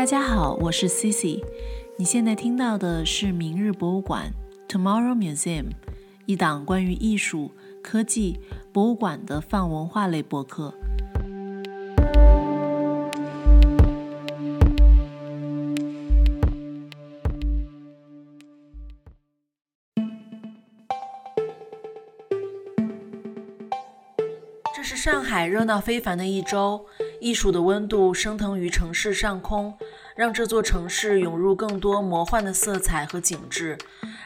大家好，我是 Cici。你现在听到的是明日博物馆 （Tomorrow Museum） 一档关于艺术、科技、博物馆的泛文化类播客。这是上海热闹非凡的一周，艺术的温度升腾于城市上空，让这座城市涌入更多魔幻的色彩和景致。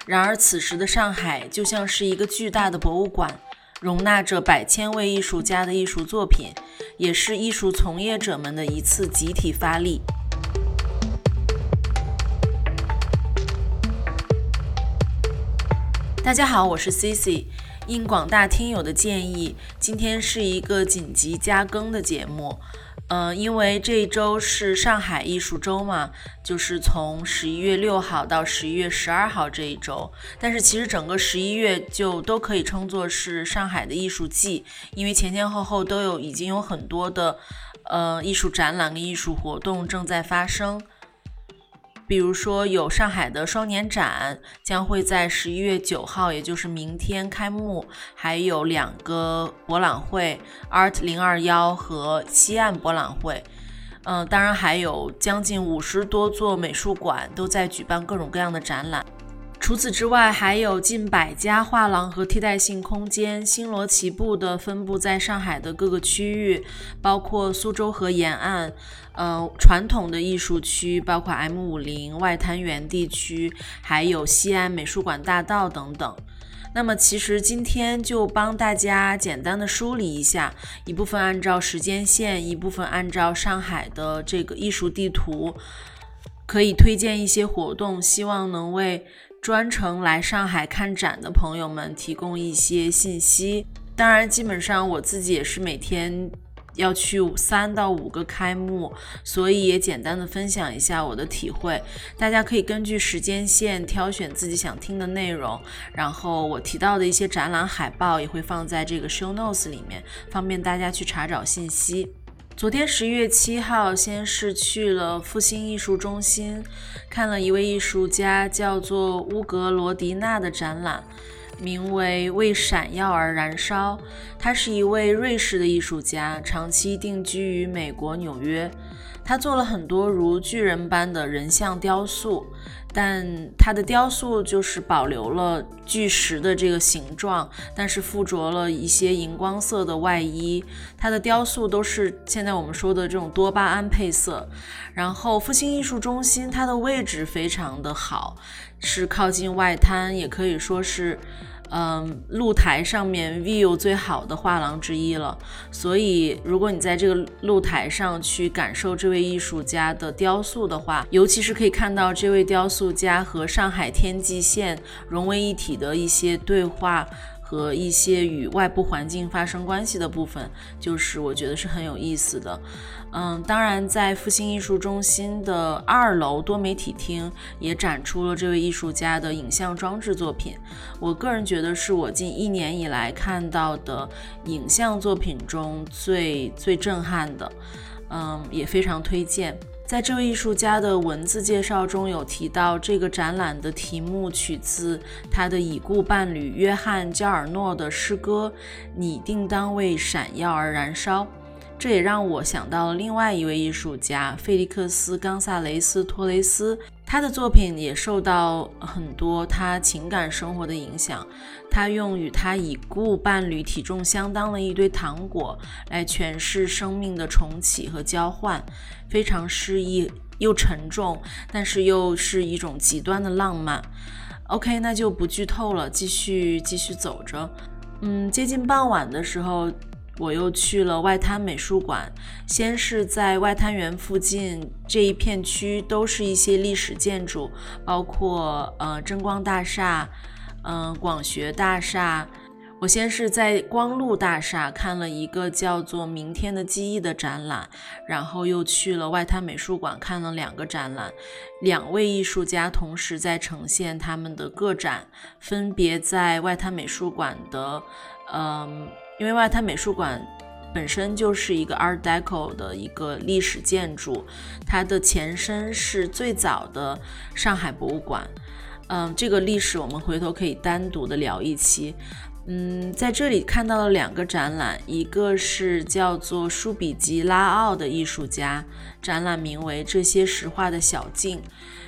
然而，此时的上海就像是一个巨大的博物馆，容纳着百千位艺术家的艺术作品，也是艺术从业者们的一次集体发力。大家好，我是 Cici。应广大听友的建议，今天是一个紧急加更的节目。嗯，因为这一周是上海艺术周嘛，就是从十一月六号到十一月十二号这一周。但是其实整个十一月就都可以称作是上海的艺术季，因为前前后后都有已经有很多的呃艺术展览跟艺术活动正在发生。比如说，有上海的双年展将会在十一月九号，也就是明天开幕，还有两个博览会，Art 零二幺和西岸博览会。嗯，当然还有将近五十多座美术馆都在举办各种各样的展览。除此之外，还有近百家画廊和替代性空间星罗棋布的分布在上海的各个区域，包括苏州河沿岸，呃，传统的艺术区，包括 M 五零外滩源地区，还有西安美术馆大道等等。那么，其实今天就帮大家简单的梳理一下，一部分按照时间线，一部分按照上海的这个艺术地图，可以推荐一些活动，希望能为。专程来上海看展的朋友们提供一些信息。当然，基本上我自己也是每天要去三到五个开幕，所以也简单的分享一下我的体会。大家可以根据时间线挑选自己想听的内容，然后我提到的一些展览海报也会放在这个 show notes 里面，方便大家去查找信息。昨天十一月七号，先是去了复兴艺术中心，看了一位艺术家叫做乌格罗迪娜的展览，名为《为闪耀而燃烧》。他是一位瑞士的艺术家，长期定居于美国纽约。他做了很多如巨人般的人像雕塑。但它的雕塑就是保留了巨石的这个形状，但是附着了一些荧光色的外衣。它的雕塑都是现在我们说的这种多巴胺配色。然后复兴艺术中心它的位置非常的好，是靠近外滩，也可以说是。嗯，露台上面 view 最好的画廊之一了。所以，如果你在这个露台上去感受这位艺术家的雕塑的话，尤其是可以看到这位雕塑家和上海天际线融为一体的一些对话。和一些与外部环境发生关系的部分，就是我觉得是很有意思的。嗯，当然，在复兴艺术中心的二楼多媒体厅也展出了这位艺术家的影像装置作品。我个人觉得是我近一年以来看到的影像作品中最最震撼的。嗯，也非常推荐。在这位艺术家的文字介绍中有提到，这个展览的题目取自他的已故伴侣约翰·焦尔诺的诗歌《你定当为闪耀而燃烧》。这也让我想到了另外一位艺术家费利克斯·冈萨雷斯·托雷斯，他的作品也受到很多他情感生活的影响。他用与他已故伴侣体重相当的一堆糖果来诠释生命的重启和交换，非常诗意又沉重，但是又是一种极端的浪漫。OK，那就不剧透了，继续继续走着。嗯，接近傍晚的时候。我又去了外滩美术馆，先是在外滩园附近这一片区，都是一些历史建筑，包括呃争光大厦，嗯广学大厦。我先是在光路大厦看了一个叫做《明天的记忆》的展览，然后又去了外滩美术馆看了两个展览，两位艺术家同时在呈现他们的个展，分别在外滩美术馆的，嗯。因为外滩美术馆本身就是一个 Art Deco 的一个历史建筑，它的前身是最早的上海博物馆。嗯，这个历史我们回头可以单独的聊一期。嗯，在这里看到了两个展览，一个是叫做舒比吉拉奥的艺术家，展览名为《这些石化的小径》；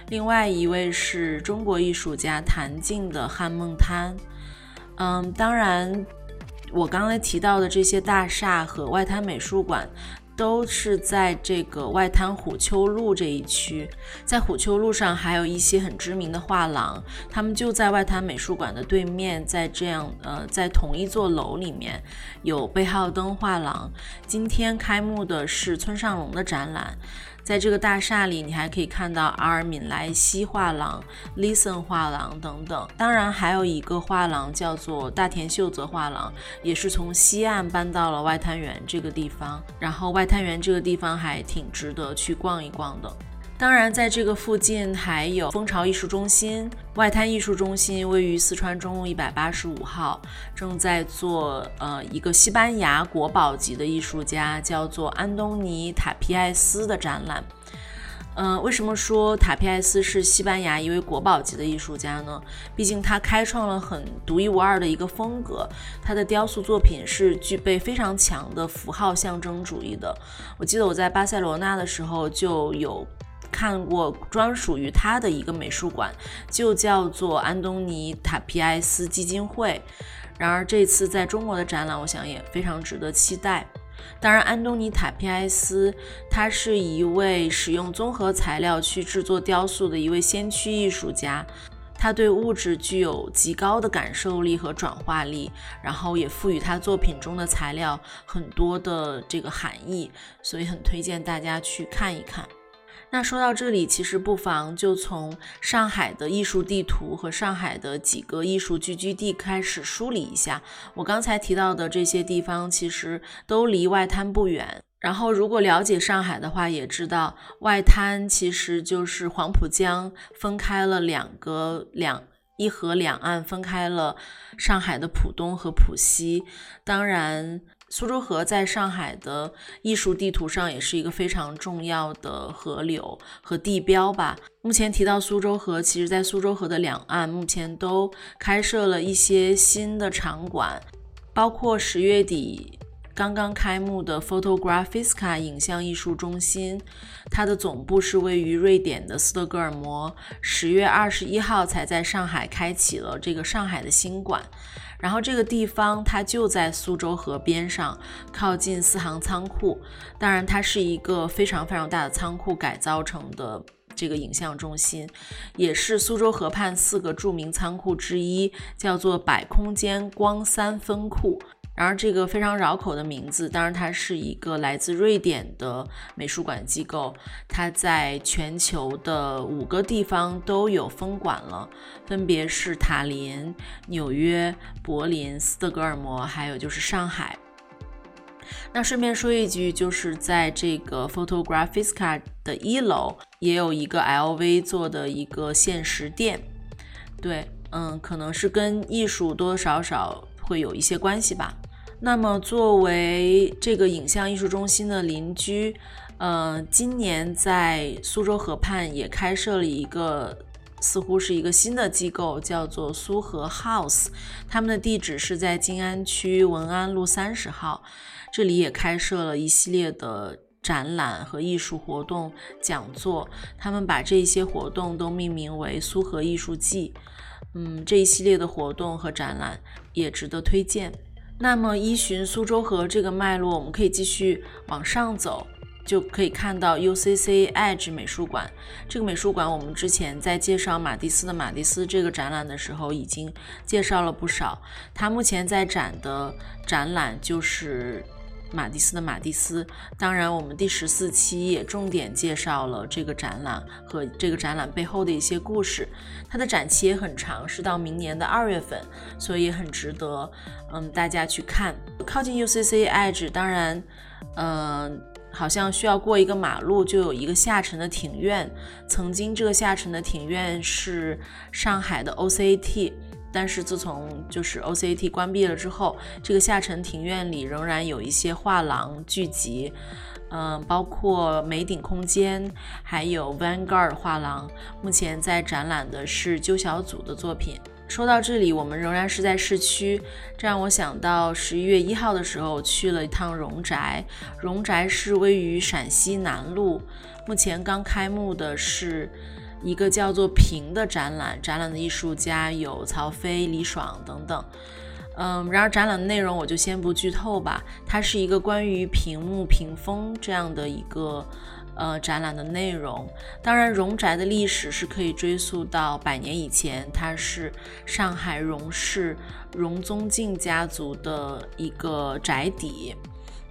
另外一位是中国艺术家谭静的《汉梦滩》。嗯，当然，我刚才提到的这些大厦和外滩美术馆。都是在这个外滩虎丘路这一区，在虎丘路上还有一些很知名的画廊，他们就在外滩美术馆的对面，在这样呃，在同一座楼里面有贝浩登画廊。今天开幕的是村上隆的展览。在这个大厦里，你还可以看到阿尔敏莱西画廊、Listen 画廊等等。当然，还有一个画廊叫做大田秀泽画廊，也是从西岸搬到了外滩源这个地方。然后，外滩源这个地方还挺值得去逛一逛的。当然，在这个附近还有蜂巢艺术中心、外滩艺术中心，位于四川中路一百八十五号，正在做呃一个西班牙国宝级的艺术家，叫做安东尼塔皮埃斯的展览。嗯，为什么说塔皮埃斯是西班牙一位国宝级的艺术家呢？毕竟他开创了很独一无二的一个风格，他的雕塑作品是具备非常强的符号象征主义的。我记得我在巴塞罗那的时候就有。看过专属于他的一个美术馆，就叫做安东尼塔皮埃斯基金会。然而这次在中国的展览，我想也非常值得期待。当然，安东尼塔皮埃斯他是一位使用综合材料去制作雕塑的一位先驱艺术家，他对物质具有极高的感受力和转化力，然后也赋予他作品中的材料很多的这个含义，所以很推荐大家去看一看。那说到这里，其实不妨就从上海的艺术地图和上海的几个艺术聚居地开始梳理一下。我刚才提到的这些地方，其实都离外滩不远。然后，如果了解上海的话，也知道外滩其实就是黄浦江分开了两个两一河两岸，分开了上海的浦东和浦西。当然。苏州河在上海的艺术地图上也是一个非常重要的河流和地标吧。目前提到苏州河，其实在苏州河的两岸目前都开设了一些新的场馆，包括十月底刚刚开幕的 Photographiska 影像艺术中心，它的总部是位于瑞典的斯德哥尔摩，十月二十一号才在上海开启了这个上海的新馆。然后这个地方它就在苏州河边上，靠近四行仓库。当然，它是一个非常非常大的仓库改造成的这个影像中心，也是苏州河畔四个著名仓库之一，叫做百空间光三分库。然而，这个非常绕口的名字，当然它是一个来自瑞典的美术馆机构，它在全球的五个地方都有分馆了，分别是塔林、纽约、柏林、斯德哥尔摩，还有就是上海。那顺便说一句，就是在这个 Photographiska 的一楼也有一个 LV 做的一个限时店，对，嗯，可能是跟艺术多多少少会有一些关系吧。那么，作为这个影像艺术中心的邻居，呃，今年在苏州河畔也开设了一个，似乎是一个新的机构，叫做苏河 House。他们的地址是在静安区文安路三十号，这里也开设了一系列的展览和艺术活动、讲座。他们把这些活动都命名为“苏河艺术季”。嗯，这一系列的活动和展览也值得推荐。那么，依循苏州河这个脉络，我们可以继续往上走，就可以看到 UCC Edge 美术馆。这个美术馆，我们之前在介绍马蒂斯的马蒂斯这个展览的时候，已经介绍了不少。它目前在展的展览就是。马蒂斯的马蒂斯，当然，我们第十四期也重点介绍了这个展览和这个展览背后的一些故事。它的展期也很长，是到明年的二月份，所以很值得，嗯，大家去看。靠近 UCC Edge，当然，嗯，好像需要过一个马路就有一个下沉的庭院。曾经这个下沉的庭院是上海的 OCT。但是自从就是 OCAT 关闭了之后，这个下沉庭院里仍然有一些画廊聚集，嗯，包括美顶空间，还有 Vanguard 画廊。目前在展览的是鸠小组的作品。说到这里，我们仍然是在市区，这让我想到十一月一号的时候去了一趟荣宅。荣宅是位于陕西南路，目前刚开幕的是一个叫做“屏”的展览，展览的艺术家有曹飞、李爽等等。嗯，然而展览的内容我就先不剧透吧。它是一个关于屏幕、屏风这样的一个。呃，展览的内容，当然，荣宅的历史是可以追溯到百年以前，它是上海荣氏荣宗敬家族的一个宅邸。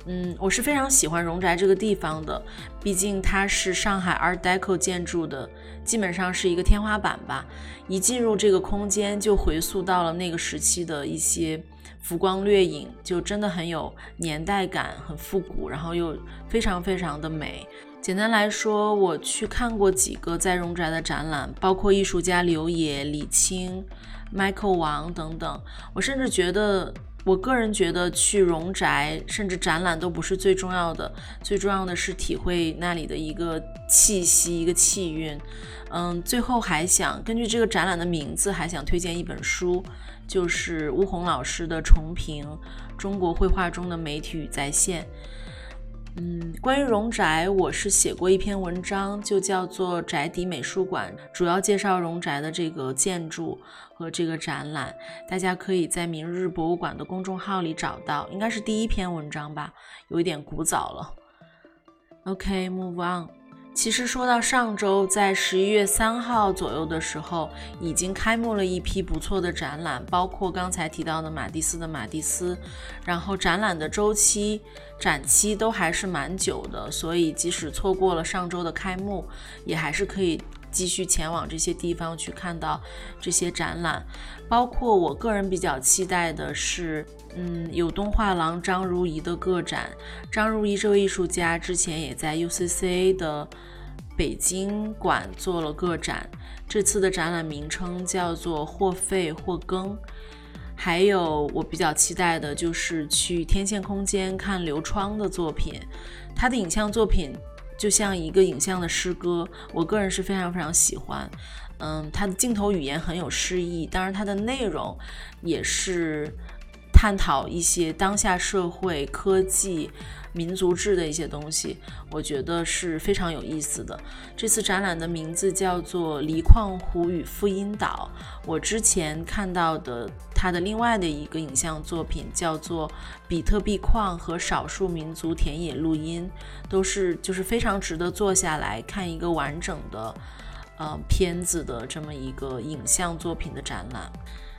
嗯，我是非常喜欢荣宅这个地方的，毕竟它是上海 Art Deco 建筑的，基本上是一个天花板吧。一进入这个空间，就回溯到了那个时期的一些浮光掠影，就真的很有年代感，很复古，然后又非常非常的美。简单来说，我去看过几个在荣宅的展览，包括艺术家刘野、李青、Michael 王等等。我甚至觉得，我个人觉得去荣宅甚至展览都不是最重要的，最重要的是体会那里的一个气息、一个气韵。嗯，最后还想根据这个展览的名字，还想推荐一本书，就是巫红老师的《重评：中国绘画中的媒体与再现》。嗯，关于荣宅，我是写过一篇文章，就叫做《宅邸美术馆》，主要介绍荣宅的这个建筑和这个展览。大家可以在明日博物馆的公众号里找到，应该是第一篇文章吧，有一点古早了。OK，move on。其实说到上周，在十一月三号左右的时候，已经开幕了一批不错的展览，包括刚才提到的马蒂斯的马蒂斯。然后展览的周期、展期都还是蛮久的，所以即使错过了上周的开幕，也还是可以继续前往这些地方去看到这些展览。包括我个人比较期待的是，嗯，有东画廊张如仪的个展。张如仪这位艺术家之前也在 UCCA 的。北京馆做了个展，这次的展览名称叫做“或废或更”。还有我比较期待的就是去天线空间看刘窗的作品，他的影像作品就像一个影像的诗歌，我个人是非常非常喜欢。嗯，它的镜头语言很有诗意，当然它的内容也是探讨一些当下社会科技。民族志的一些东西，我觉得是非常有意思的。这次展览的名字叫做《离矿湖与复音岛》。我之前看到的他的另外的一个影像作品叫做《比特币矿和少数民族田野录音》，都是就是非常值得坐下来看一个完整的呃片子的这么一个影像作品的展览。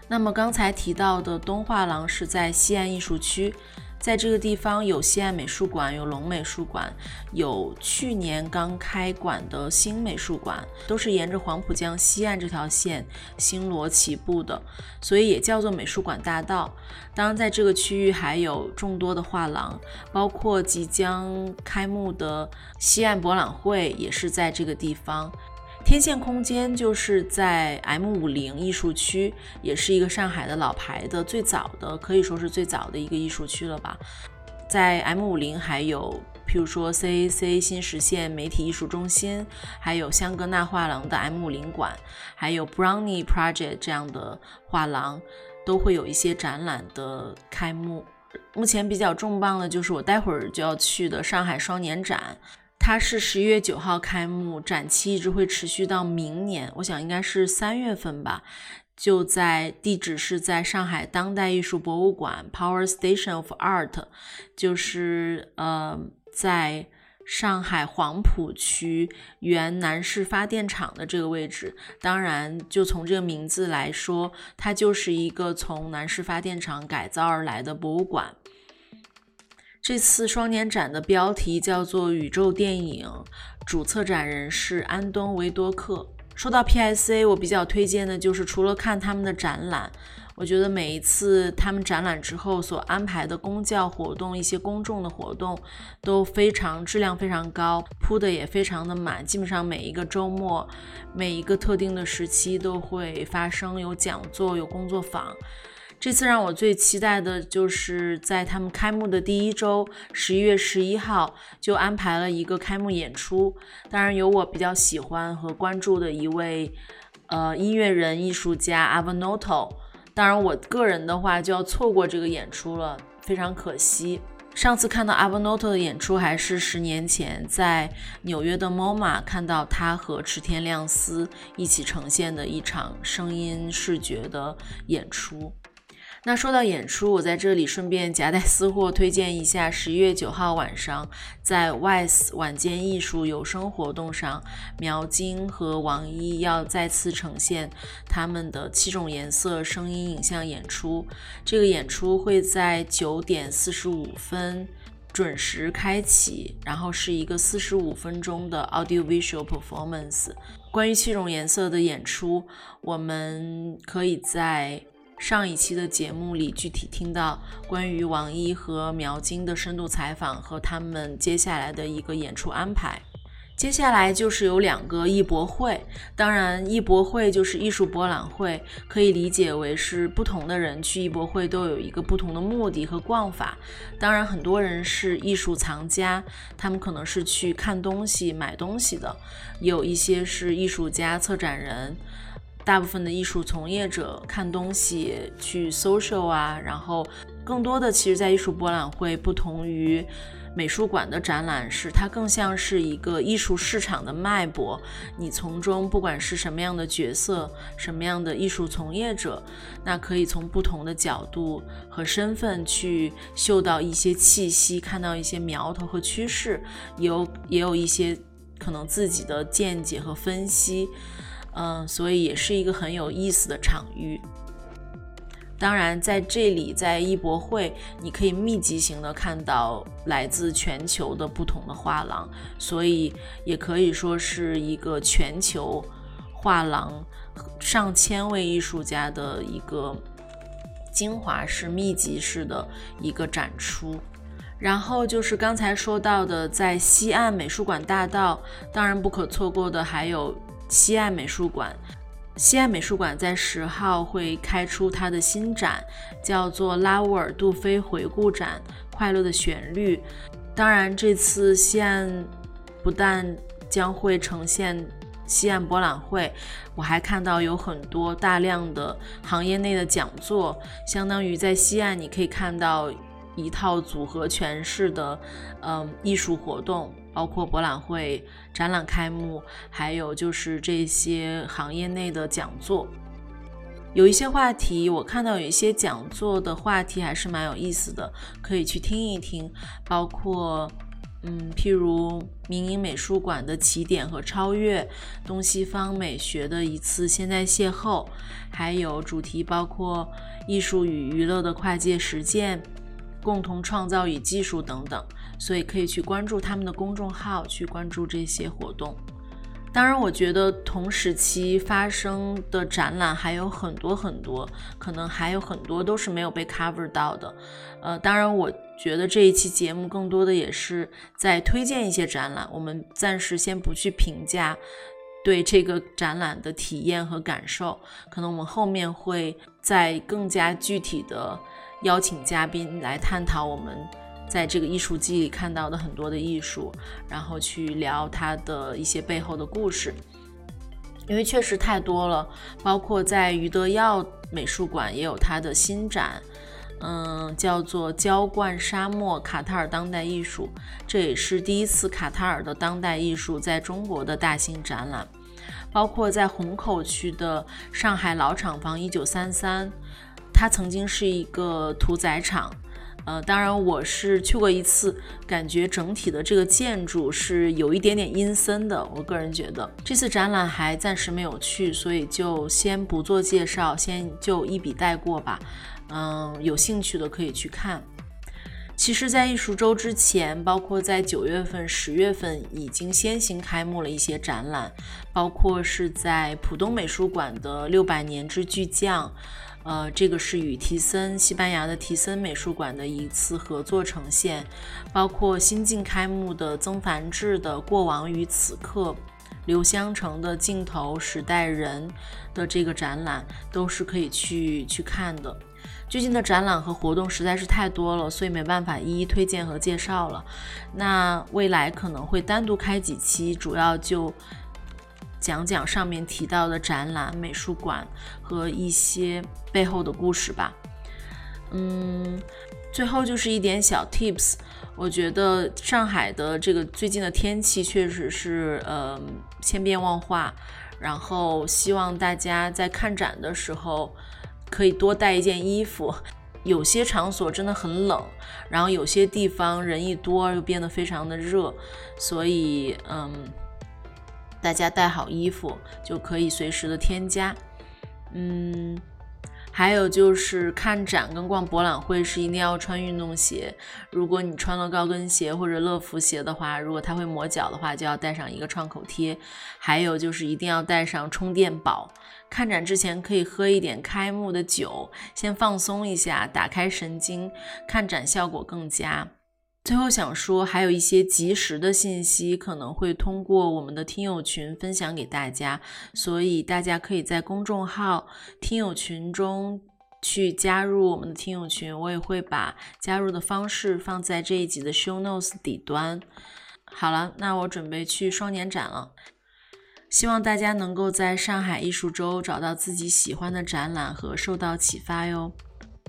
那么刚才提到的东画廊是在西岸艺术区。在这个地方有西岸美术馆，有龙美术馆，有去年刚开馆的新美术馆，都是沿着黄浦江西岸这条线星罗棋布的，所以也叫做美术馆大道。当然，在这个区域还有众多的画廊，包括即将开幕的西岸博览会也是在这个地方。天线空间就是在 M 五零艺术区，也是一个上海的老牌的、最早的，可以说是最早的一个艺术区了吧。在 M 五零还有，譬如说 CAC 新实现媒体艺术中心，还有香格纳画廊的 M 五零馆，还有 Brownie Project 这样的画廊，都会有一些展览的开幕。目前比较重磅的就是我待会儿就要去的上海双年展。它是十一月九号开幕，展期一直会持续到明年，我想应该是三月份吧。就在地址是在上海当代艺术博物馆 Power Station of Art，就是呃在上海黄浦区原南市发电厂的这个位置。当然，就从这个名字来说，它就是一个从南市发电厂改造而来的博物馆。这次双年展的标题叫做《宇宙电影》，主策展人是安东·维多克。说到 PSA，我比较推荐的就是除了看他们的展览，我觉得每一次他们展览之后所安排的公教活动、一些公众的活动都非常质量非常高，铺的也非常的满。基本上每一个周末、每一个特定的时期都会发生有讲座、有工作坊。这次让我最期待的就是在他们开幕的第一周，十一月十一号就安排了一个开幕演出。当然有我比较喜欢和关注的一位呃音乐人、艺术家 Avanoto。当然，我个人的话就要错过这个演出了，非常可惜。上次看到 Avanoto 的演出还是十年前在纽约的 MoMA 看到他和池田亮司一起呈现的一场声音视觉的演出。那说到演出，我在这里顺便夹带私货推荐一下，十一月九号晚上在 Wise 晚间艺术有声活动上，苗金和王一要再次呈现他们的七种颜色声音影像演出。这个演出会在九点四十五分准时开启，然后是一个四十五分钟的 audio visual performance。关于七种颜色的演出，我们可以在。上一期的节目里，具体听到关于王一和苗金的深度采访和他们接下来的一个演出安排。接下来就是有两个艺博会，当然艺博会就是艺术博览会，可以理解为是不同的人去艺博会都有一个不同的目的和逛法。当然，很多人是艺术藏家，他们可能是去看东西、买东西的；有一些是艺术家、策展人。大部分的艺术从业者看东西去 social 啊，然后更多的其实，在艺术博览会不同于美术馆的展览是，它更像是一个艺术市场的脉搏。你从中不管是什么样的角色，什么样的艺术从业者，那可以从不同的角度和身份去嗅到一些气息，看到一些苗头和趋势，有也有一些可能自己的见解和分析。嗯，所以也是一个很有意思的场域。当然，在这里，在艺博会，你可以密集型的看到来自全球的不同的画廊，所以也可以说是一个全球画廊上千位艺术家的一个精华式、密集式的一个展出。然后就是刚才说到的，在西岸美术馆大道，当然不可错过的还有。西岸美术馆，西岸美术馆在十号会开出它的新展，叫做拉乌尔·杜菲回顾展《快乐的旋律》。当然，这次西岸不但将会呈现西岸博览会，我还看到有很多大量的行业内的讲座，相当于在西岸你可以看到一套组合拳式的，嗯，艺术活动。包括博览会、展览开幕，还有就是这些行业内的讲座，有一些话题，我看到有一些讲座的话题还是蛮有意思的，可以去听一听。包括，嗯，譬如民营美术馆的起点和超越，东西方美学的一次现代邂逅，还有主题包括艺术与娱乐的跨界实践。共同创造与技术等等，所以可以去关注他们的公众号，去关注这些活动。当然，我觉得同时期发生的展览还有很多很多，可能还有很多都是没有被 cover 到的。呃，当然，我觉得这一期节目更多的也是在推荐一些展览，我们暂时先不去评价对这个展览的体验和感受，可能我们后面会在更加具体的。邀请嘉宾来探讨我们在这个艺术季里看到的很多的艺术，然后去聊它的一些背后的故事，因为确实太多了。包括在余德耀美术馆也有它的新展，嗯，叫做“浇灌沙漠：卡塔尔当代艺术”，这也是第一次卡塔尔的当代艺术在中国的大型展览。包括在虹口区的上海老厂房一九三三。它曾经是一个屠宰场，呃，当然我是去过一次，感觉整体的这个建筑是有一点点阴森的。我个人觉得这次展览还暂时没有去，所以就先不做介绍，先就一笔带过吧。嗯，有兴趣的可以去看。其实，在艺术周之前，包括在九月份、十月份，已经先行开幕了一些展览，包括是在浦东美术馆的六百年之巨匠。呃，这个是与提森西班牙的提森美术馆的一次合作呈现，包括新近开幕的曾梵志的《过往与此刻》，刘香成的《镜头时代人》的这个展览都是可以去去看的。最近的展览和活动实在是太多了，所以没办法一一推荐和介绍了。那未来可能会单独开几期，主要就讲讲上面提到的展览、美术馆和一些背后的故事吧。嗯，最后就是一点小 tips，我觉得上海的这个最近的天气确实是呃千变万化，然后希望大家在看展的时候。可以多带一件衣服，有些场所真的很冷，然后有些地方人一多又变得非常的热，所以嗯，大家带好衣服就可以随时的添加，嗯。还有就是看展跟逛博览会是一定要穿运动鞋。如果你穿了高跟鞋或者乐福鞋的话，如果它会磨脚的话，就要带上一个创口贴。还有就是一定要带上充电宝。看展之前可以喝一点开幕的酒，先放松一下，打开神经，看展效果更佳。最后想说，还有一些及时的信息可能会通过我们的听友群分享给大家，所以大家可以在公众号听友群中去加入我们的听友群，我也会把加入的方式放在这一集的 show notes 底端。好了，那我准备去双年展了，希望大家能够在上海艺术周找到自己喜欢的展览和受到启发哟。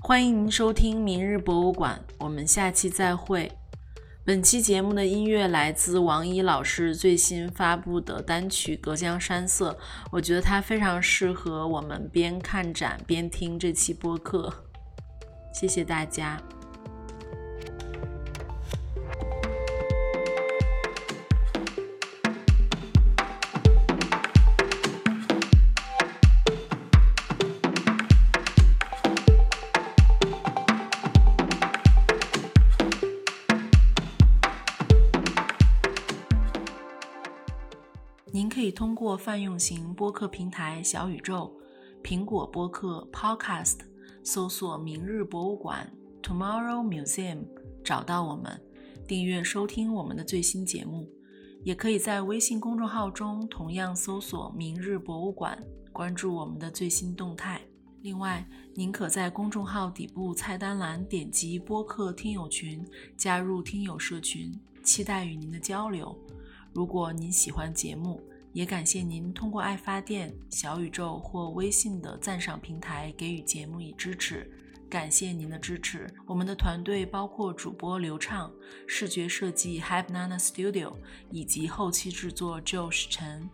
欢迎您收听明日博物馆，我们下期再会。本期节目的音乐来自王一老师最新发布的单曲《隔江山色》，我觉得它非常适合我们边看展边听这期播客。谢谢大家。以通过泛用型播客平台小宇宙、苹果播客 Podcast 搜索“明日博物馆 ”（Tomorrow Museum） 找到我们，订阅收听我们的最新节目。也可以在微信公众号中同样搜索“明日博物馆”，关注我们的最新动态。另外，您可在公众号底部菜单栏点击播客听友群，加入听友社群，期待与您的交流。如果您喜欢节目，也感谢您通过爱发电、小宇宙或微信的赞赏平台给予节目以支持。感谢您的支持。我们的团队包括主播刘畅、视觉设计 Hype Nana Studio 以及后期制作 Josh 陈。